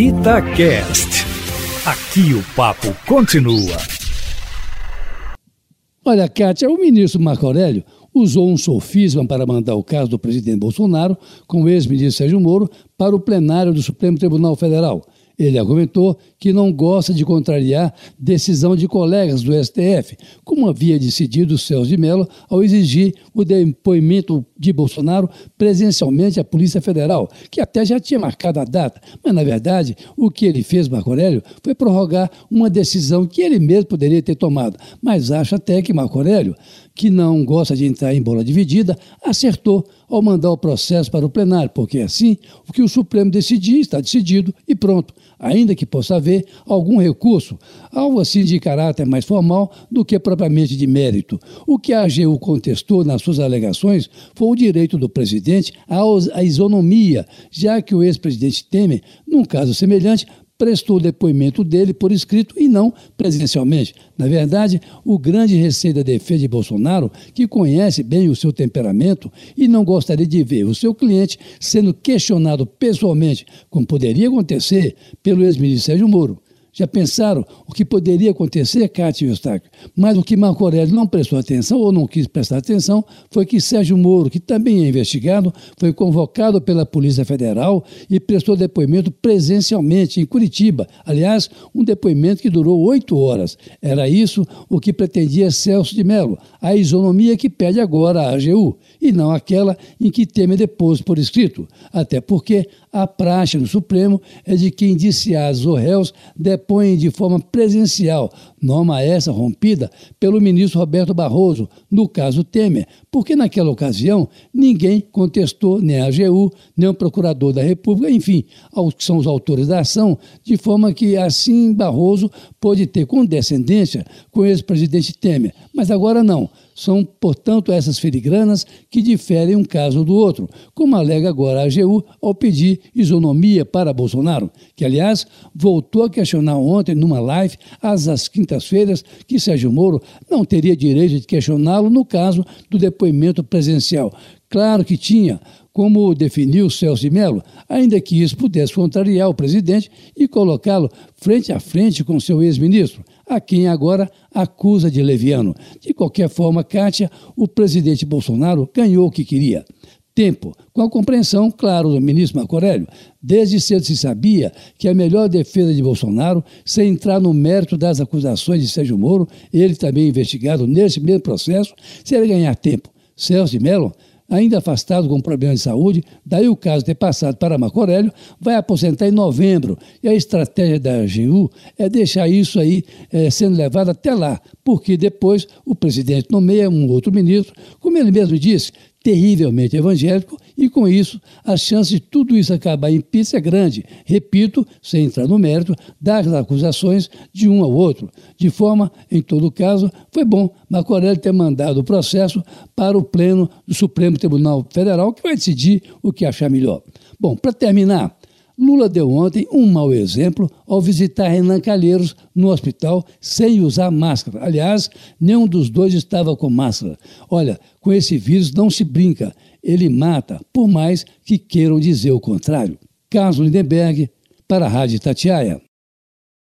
Itacast. Aqui o papo continua. Olha, Kátia, o ministro Marco Aurélio usou um sofisma para mandar o caso do presidente Bolsonaro com o ex-ministro Sérgio Moro para o plenário do Supremo Tribunal Federal. Ele argumentou que não gosta de contrariar decisão de colegas do STF, como havia decidido Celso de Mello ao exigir o depoimento de Bolsonaro presencialmente à Polícia Federal, que até já tinha marcado a data. Mas, na verdade, o que ele fez, Marco Aurélio, foi prorrogar uma decisão que ele mesmo poderia ter tomado. Mas acha até que Marco Aurélio, que não gosta de entrar em bola dividida, acertou ao mandar o processo para o plenário, porque assim o que o Supremo decidir está decidido e pronto ainda que possa haver algum recurso, algo assim de caráter mais formal do que propriamente de mérito. O que a AGU contestou nas suas alegações foi o direito do presidente à isonomia, já que o ex-presidente Temer, num caso semelhante, prestou o depoimento dele por escrito e não presencialmente. Na verdade, o grande receio da defesa de Bolsonaro, que conhece bem o seu temperamento e não gostaria de ver o seu cliente sendo questionado pessoalmente, como poderia acontecer pelo ex-ministro Sérgio Moro. Já pensaram o que poderia acontecer, Cátia Eustáquio? Mas o que Marco Aurélio não prestou atenção ou não quis prestar atenção foi que Sérgio Moro, que também é investigado, foi convocado pela Polícia Federal e prestou depoimento presencialmente em Curitiba. Aliás, um depoimento que durou oito horas. Era isso o que pretendia Celso de Mello, a isonomia que pede agora a AGU, e não aquela em que Temer depôs por escrito. Até porque a praxe no Supremo é de que indiciados ou réus depõem de forma presencial, norma essa rompida pelo ministro Roberto Barroso, no caso Temer, porque naquela ocasião ninguém contestou nem a AGU, nem o procurador da República, enfim, que são os autores da ação, de forma que assim Barroso pôde ter condescendência com o ex-presidente Temer. Mas agora não. São, portanto, essas filigranas que diferem um caso do outro, como alega agora a AGU ao pedir isonomia para Bolsonaro, que, aliás, voltou a questionar ontem, numa live, às, às quintas-feiras, que Sérgio Moro não teria direito de questioná-lo no caso do depoimento presencial. Claro que tinha, como definiu Celso de Mello, ainda que isso pudesse contrariar o presidente e colocá-lo frente a frente com seu ex-ministro, a quem agora acusa de leviano. De qualquer forma, Kátia, o presidente Bolsonaro ganhou o que queria. Tempo, com a compreensão, claro, do ministro Marco Aurélio. Desde cedo se sabia que a melhor defesa de Bolsonaro, sem entrar no mérito das acusações de Sérgio Moro, ele também investigado nesse mesmo processo, seria ganhar tempo. Celso de Mello ainda afastado com problemas de saúde, daí o caso ter passado para Marco Aurélio, vai aposentar em novembro. E a estratégia da AGU é deixar isso aí é, sendo levado até lá, porque depois o presidente nomeia um outro ministro, como ele mesmo disse, terrivelmente evangélico e, com isso, a chance de tudo isso acabar em pizza é grande. Repito, sem entrar no mérito, das acusações de um ao outro. De forma, em todo caso, foi bom Marco Aurélio ter mandado o processo para o Pleno do Supremo Tribunal Federal, que vai decidir o que achar melhor. Bom, para terminar, Lula deu ontem um mau exemplo ao visitar Renan Calheiros no hospital sem usar máscara. Aliás, nenhum dos dois estava com máscara. Olha, com esse vírus não se brinca, ele mata, por mais que queiram dizer o contrário. Carlos Lindenberg, para a Rádio Tatiaia.